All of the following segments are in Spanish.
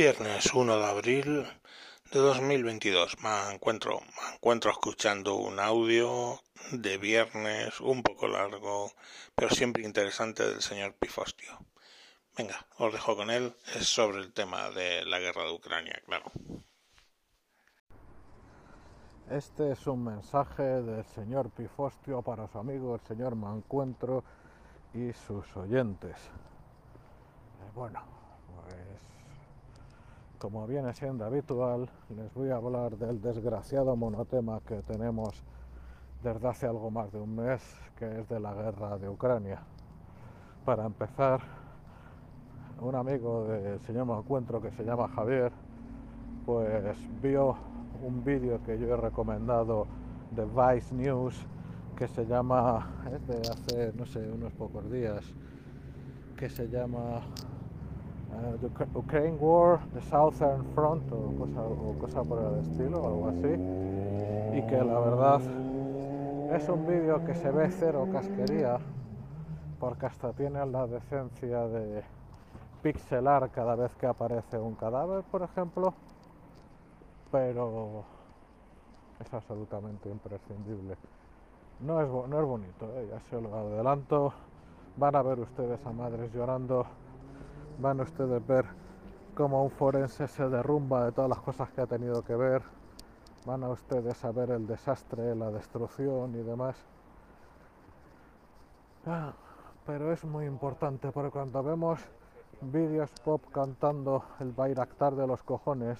Viernes 1 de abril de 2022. Me encuentro, me encuentro escuchando un audio de viernes un poco largo, pero siempre interesante del señor Pifostio. Venga, os dejo con él. Es sobre el tema de la guerra de Ucrania, claro. Este es un mensaje del señor Pifostio para su amigo el señor Mancuentro y sus oyentes. Eh, bueno, pues como viene siendo habitual, les voy a hablar del desgraciado monotema que tenemos desde hace algo más de un mes, que es de la guerra de Ucrania. Para empezar, un amigo del señor Mancuentro que se llama Javier, pues vio un vídeo que yo he recomendado de Vice News que se llama, es de hace, no sé, unos pocos días, que se llama The Ukraine War, The Southern Front o cosa, o cosa por el estilo, algo así, y que la verdad es un vídeo que se ve cero casquería, porque hasta tiene la decencia de pixelar cada vez que aparece un cadáver, por ejemplo, pero es absolutamente imprescindible. No es, no es bonito, ¿eh? ya se lo adelanto. Van a ver ustedes a madres llorando, van a ustedes ver cómo un forense se derrumba de todas las cosas que ha tenido que ver, van a ustedes a ver el desastre, la destrucción y demás. Ah, pero es muy importante porque cuando vemos vídeos pop cantando el Bayraktar de los cojones,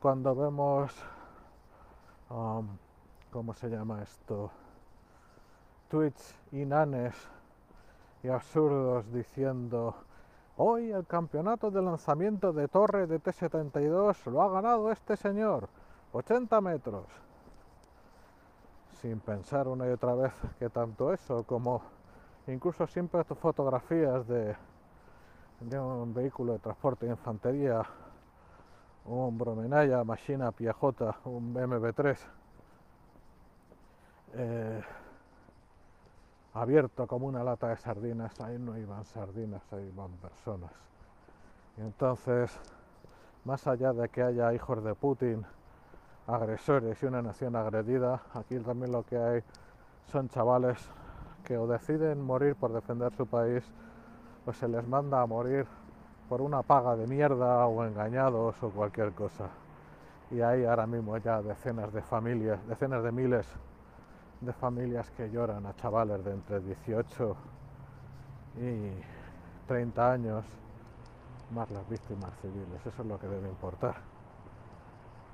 cuando vemos, um, ¿cómo se llama esto? Tweets inanes y absurdos diciendo, hoy el campeonato de lanzamiento de torre de T-72 lo ha ganado este señor, 80 metros. Sin pensar una y otra vez que tanto eso como incluso siempre fotografías de, un vehículo de transporte de infantería un Bromenaya Machina Piajota, un MB3 eh, abierto como una lata de sardinas, ahí no iban sardinas, ahí iban personas. Y entonces, más allá de que haya hijos de Putin, agresores y una nación agredida, aquí también lo que hay son chavales que o deciden morir por defender su país o se les manda a morir por una paga de mierda o engañados o cualquier cosa. Y hay ahora mismo ya decenas de familias, decenas de miles de familias que lloran a chavales de entre 18 y 30 años, más las víctimas civiles. Eso es lo que debe importar.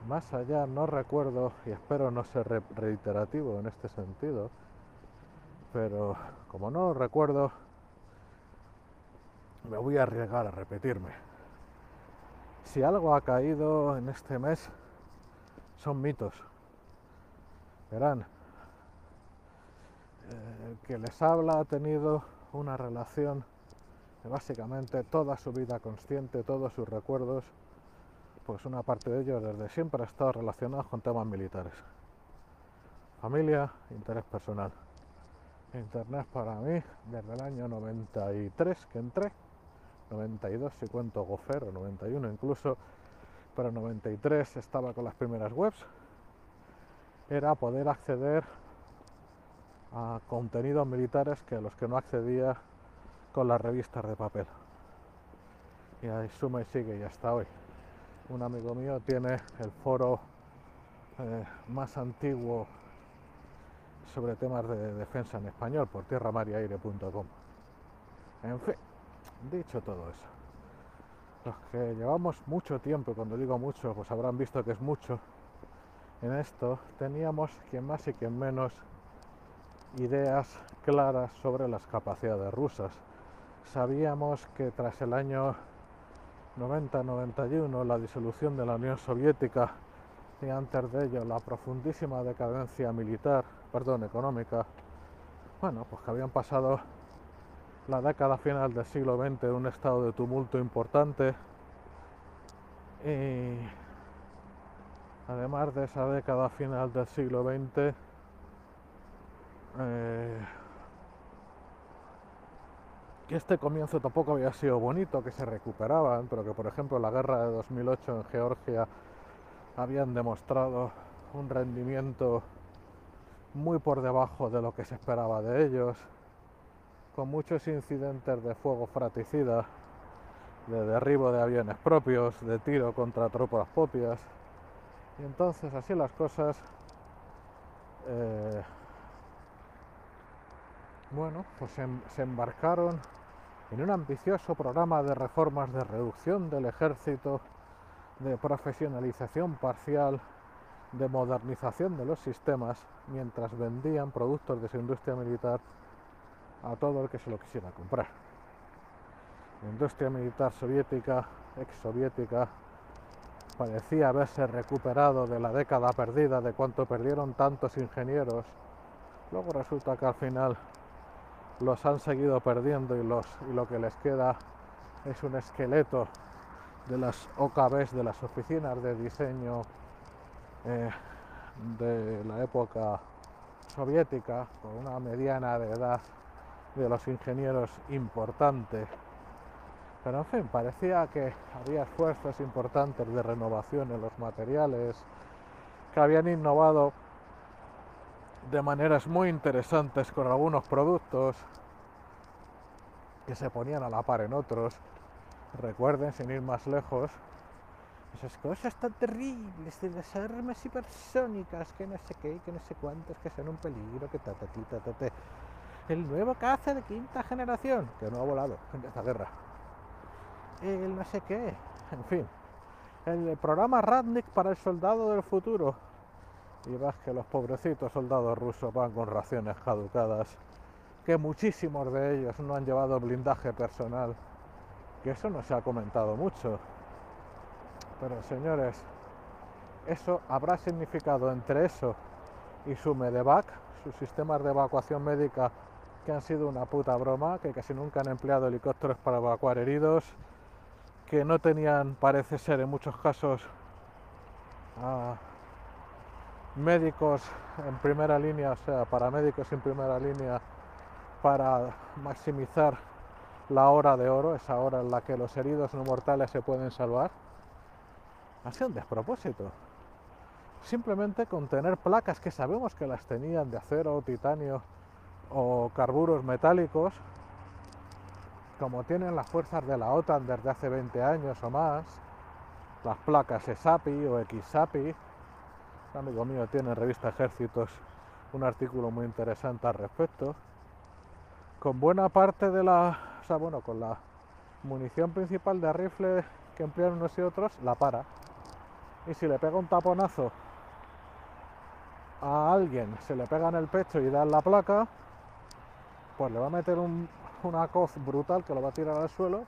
Más allá, no recuerdo, y espero no ser reiterativo en este sentido, pero como no recuerdo, me voy a arriesgar a repetirme. Si algo ha caído en este mes, son mitos. Verán, eh, que les habla ha tenido una relación básicamente toda su vida consciente, todos sus recuerdos, pues una parte de ellos desde siempre ha estado relacionada con temas militares. Familia, interés personal. Internet para mí desde el año 93 que entré 92 si cuento Gofer, o 91 incluso, pero 93 estaba con las primeras webs, era poder acceder a contenidos militares que los que no accedía con las revistas de papel. Y ahí suma y sigue y hasta hoy. Un amigo mío tiene el foro eh, más antiguo sobre temas de defensa en español por tierramariaire.com. En fin, Dicho todo eso, los que llevamos mucho tiempo, cuando digo mucho, pues habrán visto que es mucho, en esto teníamos quien más y quien menos ideas claras sobre las capacidades rusas. Sabíamos que tras el año 90-91, la disolución de la Unión Soviética y antes de ello la profundísima decadencia militar, perdón, económica, bueno, pues que habían pasado la década final del siglo XX un estado de tumulto importante y además de esa década final del siglo XX eh, que este comienzo tampoco había sido bonito, que se recuperaban, pero que por ejemplo la guerra de 2008 en Georgia habían demostrado un rendimiento muy por debajo de lo que se esperaba de ellos, con muchos incidentes de fuego fratricida, de derribo de aviones propios, de tiro contra tropas propias. Y entonces así las cosas, eh, bueno, pues se, em, se embarcaron en un ambicioso programa de reformas de reducción del ejército, de profesionalización parcial, de modernización de los sistemas, mientras vendían productos de su industria militar a todo el que se lo quisiera comprar. La industria militar soviética, ex-soviética, parecía haberse recuperado de la década perdida, de cuánto perdieron tantos ingenieros. Luego resulta que al final los han seguido perdiendo y, lo que les queda es un esqueleto de las OKBs, de las oficinas de diseño eh, de la época soviética, con una mediana de edad de los ingenieros importante. Pero en fin, parecía que había esfuerzos importantes de renovación en los materiales, que habían innovado de maneras muy interesantes con algunos productos que se ponían a la par en otros. Recuerden, sin ir más lejos, esas cosas tan terribles de las armas hipersónicas, que no sé qué, que no sé cuántas, que son un peligro, que ta, ta. El nuevo caza de quinta generación, que no ha volado en esta guerra. El no sé qué, en fin. El programa Radnik para el soldado del futuro, y vas que los pobrecitos soldados rusos van con raciones caducadas, que muchísimos de ellos no han llevado blindaje personal, que eso no se ha comentado mucho. Pero señores, eso habrá significado entre eso y su Medevac, sus sistemas de evacuación médica que han sido una puta broma, que casi nunca han empleado helicópteros para evacuar heridos, que no tenían, parece ser en muchos casos, médicos en primera línea, o sea, paramédicos en primera línea para maximizar la hora de oro, esa hora en la que los heridos no mortales se pueden salvar. Ha sido un despropósito. Simplemente con tener placas que sabemos que las tenían de acero, titanio o carburos metálicos, como tienen las fuerzas de la OTAN desde hace 20 años o más, las placas ESAPI o XAPI, amigo mío tiene en revista Ejércitos un artículo muy interesante al respecto. Con buena parte de la, o sea, bueno, con la munición principal de rifle que emplean unos y otros, la para. Y si le pega un taponazo a alguien, se le pega en el pecho y da en la placa, pues le va a meter un, una coz brutal que lo va a tirar al suelo,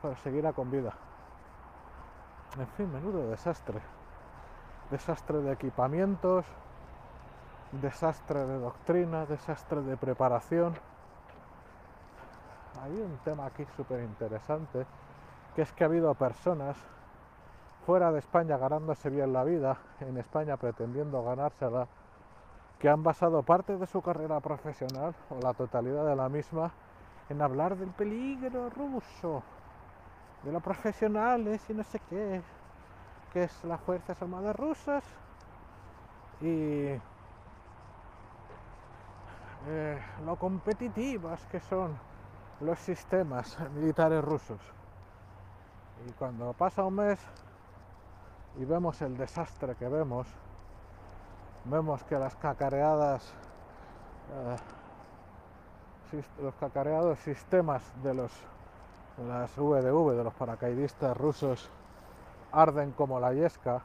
pero seguirá con vida. En fin, menudo desastre desastre de equipamientos, desastre de doctrina, desastre de preparación. Hay un tema aquí súper interesante, que es que ha habido personas fuera de España ganándose bien la vida, en España pretendiendo ganársela, que han basado parte de su carrera profesional, o la totalidad de la misma, en hablar del peligro ruso, de los profesionales y no sé qué, que es las Fuerzas Armadas rusas y eh, lo competitivas que son los sistemas militares rusos. Y cuando pasa un mes y vemos el desastre que vemos, vemos que las cacareadas, eh, los cacareados sistemas de los las VDV, de los paracaidistas rusos, arden como la yesca,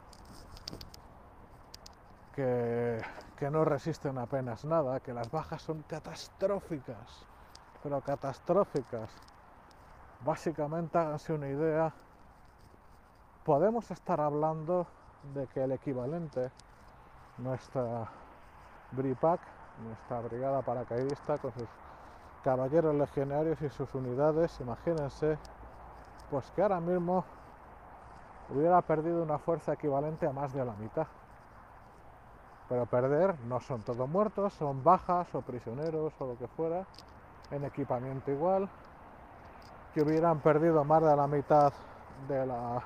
que, que no resisten apenas nada, que las bajas son catastróficas, pero catastróficas. Básicamente, háganse una idea, podemos estar hablando de que el equivalente, nuestra BRIPAC, nuestra brigada paracaidista con sus caballeros legionarios y sus unidades, imagínense, pues que ahora mismo hubiera perdido una fuerza equivalente a más de la mitad. Pero perder no son todos muertos, son bajas o prisioneros o lo que fuera, en equipamiento igual, que hubieran perdido más de la mitad de la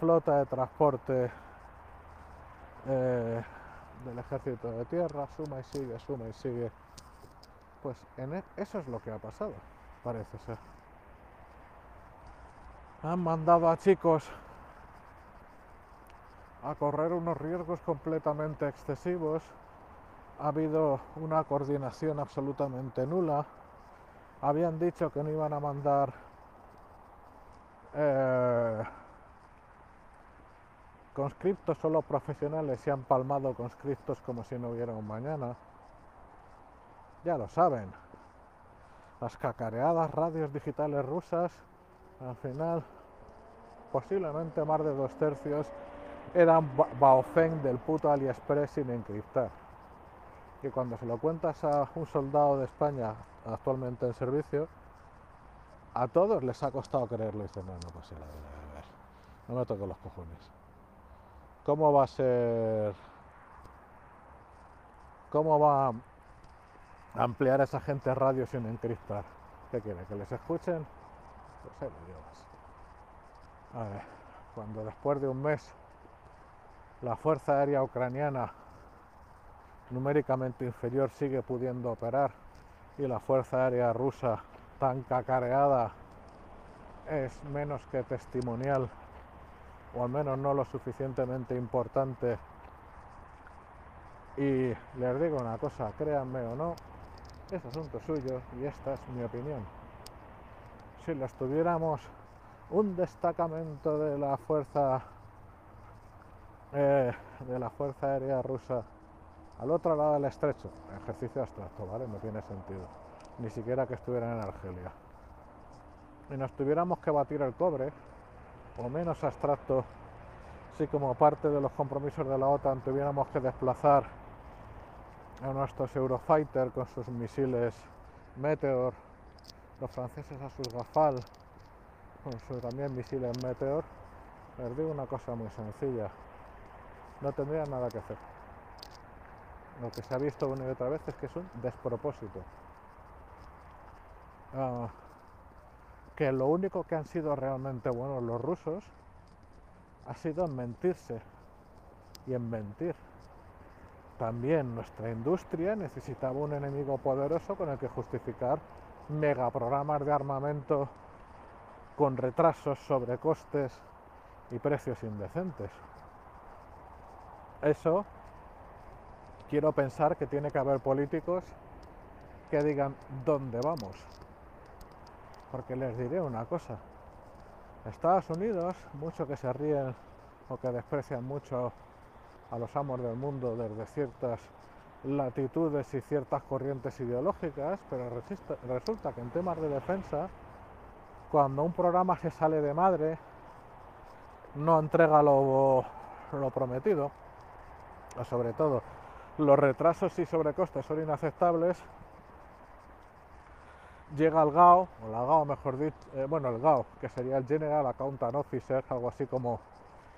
flota de transporte eh, del ejército de tierra, suma y sigue, suma y sigue. Pues en e- eso es lo que ha pasado, parece ser. Han mandado a chicos a correr unos riesgos completamente excesivos. Ha habido una coordinación absolutamente nula. Habían dicho que no iban a mandar eh, conscriptos solo profesionales y han palmado conscriptos como si no hubiera un mañana. Ya lo saben. Las cacareadas radios digitales rusas, al final, posiblemente más de dos tercios eran ba- Baofeng del puto AliExpress sin encriptar. Que cuando se lo cuentas a un soldado de España actualmente en servicio, a todos les ha costado creerlo. Y dicen, no, no pasa nada, a ver, no me toques los cojones. ¿Cómo va a ser? ¿Cómo va a ampliar esa gente radio sin encriptar? ¿Qué quiere? ¿Que les escuchen? Pues ahí lo llevas. A ver, cuando después de un mes la Fuerza Aérea Ucraniana numéricamente inferior sigue pudiendo operar y la Fuerza Aérea Rusa tan cacareada es menos que testimonial o al menos no lo suficientemente importante y les digo una cosa, créanme o no, es asunto suyo y esta es mi opinión. Si les tuviéramos un destacamento de la fuerza eh, de la fuerza aérea rusa al otro lado del estrecho, ejercicio abstracto, ¿vale? No tiene sentido. Ni siquiera que estuvieran en Argelia. Y nos tuviéramos que batir el cobre, o menos abstracto, si como parte de los compromisos de la OTAN tuviéramos que desplazar a nuestros Eurofighter con sus misiles Meteor, los franceses a sus Rafale con sus también misiles Meteor, les digo una cosa muy sencilla, no tendrían nada que hacer. Lo que se ha visto una y otra vez es que es un despropósito. Ah, que lo único que han sido realmente buenos los rusos ha sido en mentirse y en mentir. También nuestra industria necesitaba un enemigo poderoso con el que justificar megaprogramas de armamento con retrasos, sobrecostes y precios indecentes. Eso quiero pensar que tiene que haber políticos que digan dónde vamos. Porque les diré una cosa. Estados Unidos, mucho que se ríen o que desprecian mucho a los amos del mundo desde ciertas latitudes y ciertas corrientes ideológicas, pero resulta que en temas de defensa, cuando un programa se sale de madre, no entrega lo prometido, sobre todo los retrasos y sobrecostes son inaceptables, llega el GAO, o la GAO mejor dicho, eh, bueno, el GAO, que sería el General Accountant Officer, algo así como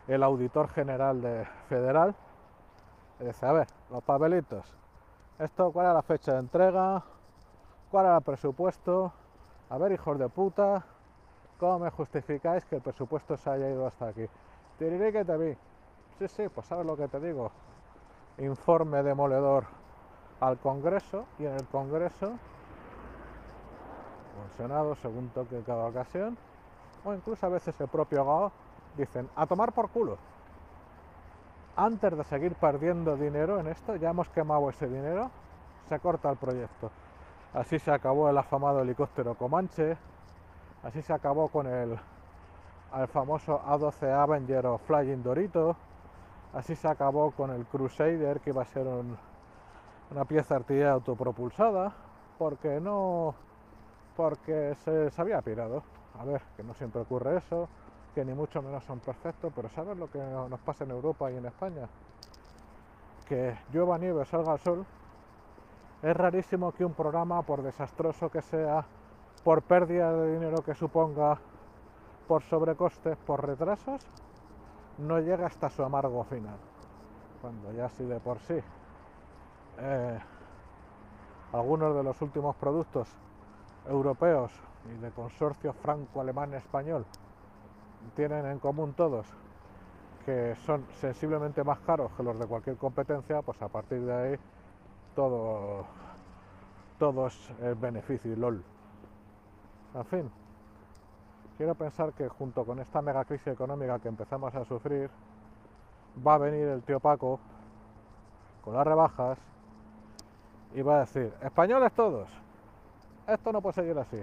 el auditor general de federal, y dice, a ver, los papelitos, esto, ¿cuál es la fecha de entrega? ¿Cuál es el presupuesto? A ver, hijos de puta, ¿cómo me justificáis que el presupuesto se haya ido hasta aquí? Te diré que te vi. Sí, sí, pues sabes lo que te digo. Informe demoledor al Congreso y en el Congreso o el Senado, según toque cada ocasión, o incluso a veces el propio GAO, dicen, a tomar por culo. Antes de seguir perdiendo dinero en esto, ya hemos quemado ese dinero, se corta el proyecto. Así se acabó el afamado helicóptero Comanche, así se acabó con el, el famoso A12 Avenger o Flying Dorito, así se acabó con el Crusader, que iba a ser un- una pieza artillería autopropulsada, porque no porque se, se había pirado. A ver, que no siempre ocurre eso, que ni mucho menos son perfectos, pero ¿sabes lo que nos pasa en Europa y en España? Que llueva nieve, salga el sol. Es rarísimo que un programa, por desastroso que sea, por pérdida de dinero que suponga, por sobrecostes, por retrasos, no llegue hasta su amargo final. Cuando ya sí de por sí. eh, algunos de los últimos productos europeos y de consorcio franco-alemán-español tienen en común todos que son sensiblemente más caros que los de cualquier competencia, pues a partir de ahí todo, todo es beneficio y LOL. En fin, quiero pensar que junto con esta mega crisis económica que empezamos a sufrir, va a venir el tío Paco con las rebajas y va a decir, españoles todos, esto no puede seguir así.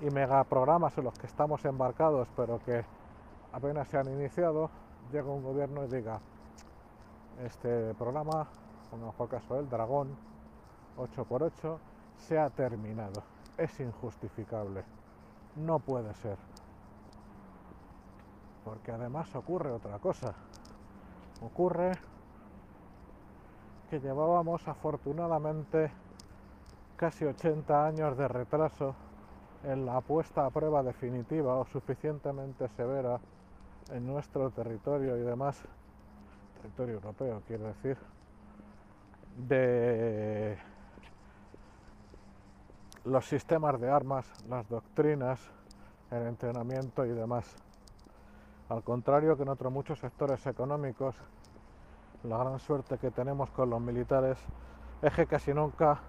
Y megaprogramas en los que estamos embarcados, pero que apenas se han iniciado, llega un gobierno y diga, este programa, pongamos por caso el Dragón 8x8, se ha terminado. Es injustificable. No puede ser. Porque además ocurre otra cosa. Ocurre que llevábamos afortunadamente casi 80 años de retraso en la puesta a prueba definitiva o suficientemente severa en nuestro territorio y demás, territorio europeo quiero decir, de los sistemas de armas, las doctrinas, el entrenamiento y demás. Al contrario que en otros muchos sectores económicos, la gran suerte que tenemos con los militares es que casi nunca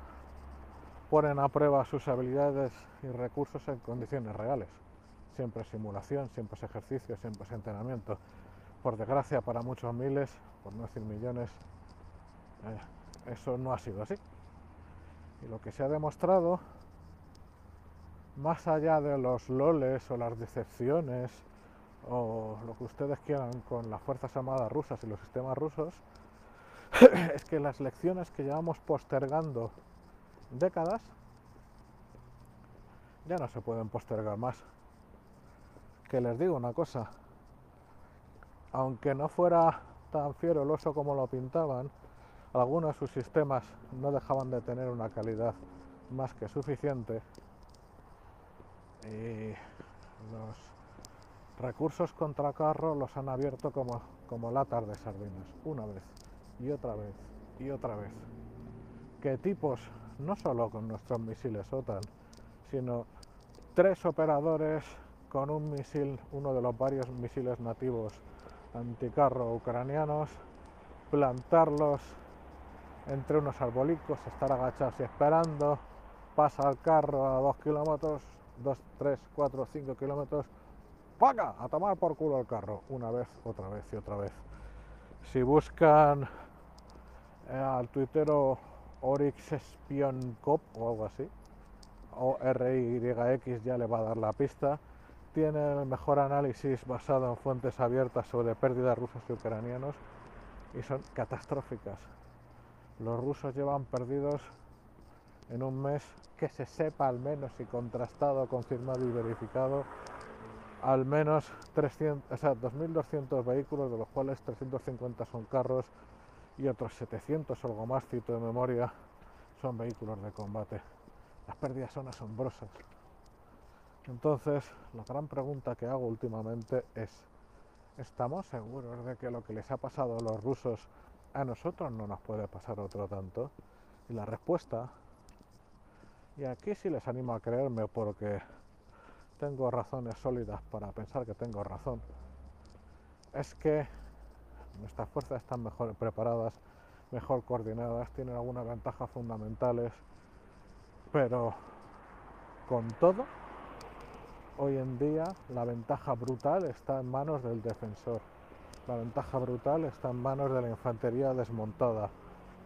ponen a prueba sus habilidades y recursos en condiciones reales siempre es simulación, siempre es ejercicio, siempre es entrenamiento. Por desgracia para muchos miles, por no decir millones, eh, eso no ha sido así. Y lo que se ha demostrado, más allá de los loles o las decepciones o lo que ustedes quieran con las Fuerzas Armadas rusas y los sistemas rusos, es que las lecciones que llevamos postergando décadas ya no se pueden postergar más. Que les digo una cosa, aunque no fuera tan fiero el oso como lo pintaban, algunos de sus sistemas no dejaban de tener una calidad más que suficiente y los recursos contra carro los han abierto como, como latas de sardinas, una vez y otra vez y otra vez. Que tipos, no solo con nuestros misiles OTAN, sino tres operadores con un misil, uno de los varios misiles nativos anticarro ucranianos, plantarlos entre unos arbolicos, estar agachados y esperando, pasa el carro a dos kilómetros, dos, tres, cuatro, cinco kilómetros, ¡paga! A tomar por culo el carro, una vez, otra vez y otra vez. Si buscan eh, al tuitero Oryx Spion Cop o algo así, o RYX ya le va a dar la pista, tiene el mejor análisis basado en fuentes abiertas sobre pérdidas rusos y ucranianos y son catastróficas. Los rusos llevan perdidos en un mes que se sepa al menos y contrastado, confirmado y verificado al menos 300, o sea, 2.200 vehículos, de los cuales 350 son carros y otros 700 o algo más, cito de memoria, son vehículos de combate. Las pérdidas son asombrosas. Entonces, la gran pregunta que hago últimamente es, ¿estamos seguros de que lo que les ha pasado a los rusos a nosotros no nos puede pasar otro tanto? Y la respuesta, y aquí sí les animo a creerme porque tengo razones sólidas para pensar que tengo razón, es que nuestras fuerzas están mejor preparadas, mejor coordinadas, tienen algunas ventajas fundamentales, pero con todo hoy en día la ventaja brutal está en manos del defensor. La ventaja brutal está en manos de la infantería desmontada,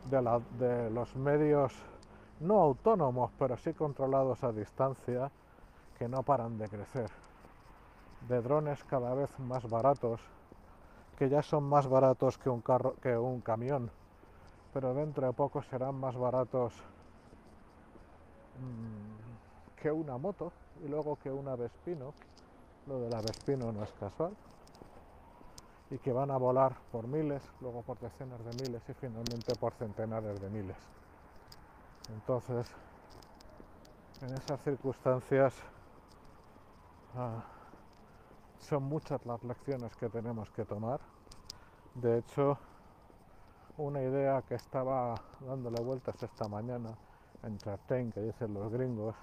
de, los medios no autónomos, pero sí controlados a distancia, que no paran de crecer. De drones cada vez más baratos, que ya son más baratos que un, carro, que un camión, pero dentro de poco serán más baratos mm, que una moto y luego que una Vespino, lo de la Vespino no es casual, y que van a volar por miles, luego por decenas de miles y finalmente por centenares de miles. Entonces, en esas circunstancias ah, son muchas las lecciones que tenemos que tomar. De hecho, una idea que estaba dándole vueltas esta mañana, entertain, que dicen los gringos,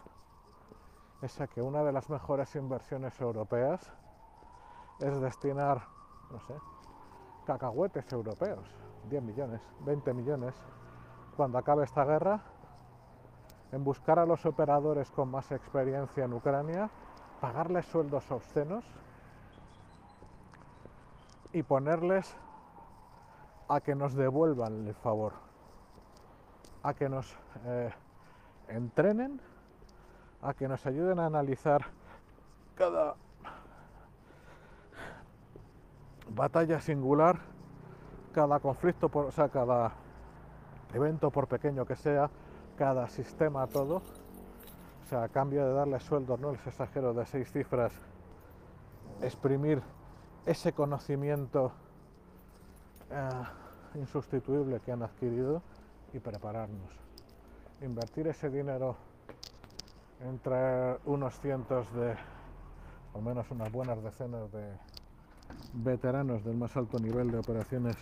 es que una de las mejores inversiones europeas es destinar, no sé, cacahuetes europeos, 10 millones, 20 millones, cuando acabe esta guerra, en buscar a los operadores con más experiencia en Ucrania, pagarles sueldos obscenos y ponerles a que nos devuelvan el favor, a que nos eh, entrenen, a que nos ayuden a analizar cada batalla singular, cada conflicto, o sea, cada evento por pequeño que sea, cada sistema todo, o sea, a cambio de darles sueldos, no les exagero, de seis cifras, exprimir ese conocimiento eh, insustituible que han adquirido y prepararnos. Invertir ese dinero entre unos cientos de, o menos unas buenas decenas de veteranos del más alto nivel de operaciones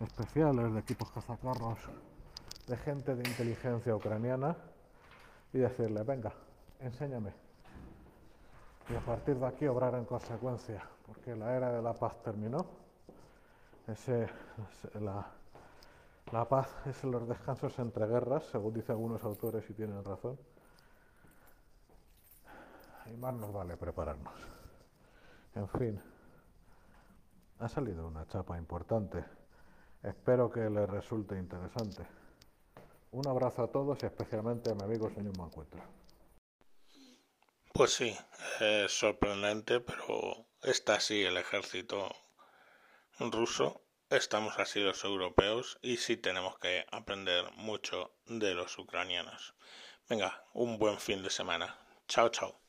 especiales, de equipos cazacarros, de gente de inteligencia ucraniana y decirle, venga, enséñame. Y a partir de aquí obrar en consecuencia, porque la era de la paz terminó. Ese, la, la paz es los descansos entre guerras, según dicen algunos autores y tienen razón. Y más nos vale prepararnos. En fin, ha salido una chapa importante. Espero que les resulte interesante. Un abrazo a todos y especialmente a mi amigo señor Mancuentro. Pues sí, es sorprendente, pero está así el ejército ruso, estamos así los europeos y sí tenemos que aprender mucho de los ucranianos. Venga, un buen fin de semana. Chao, chao.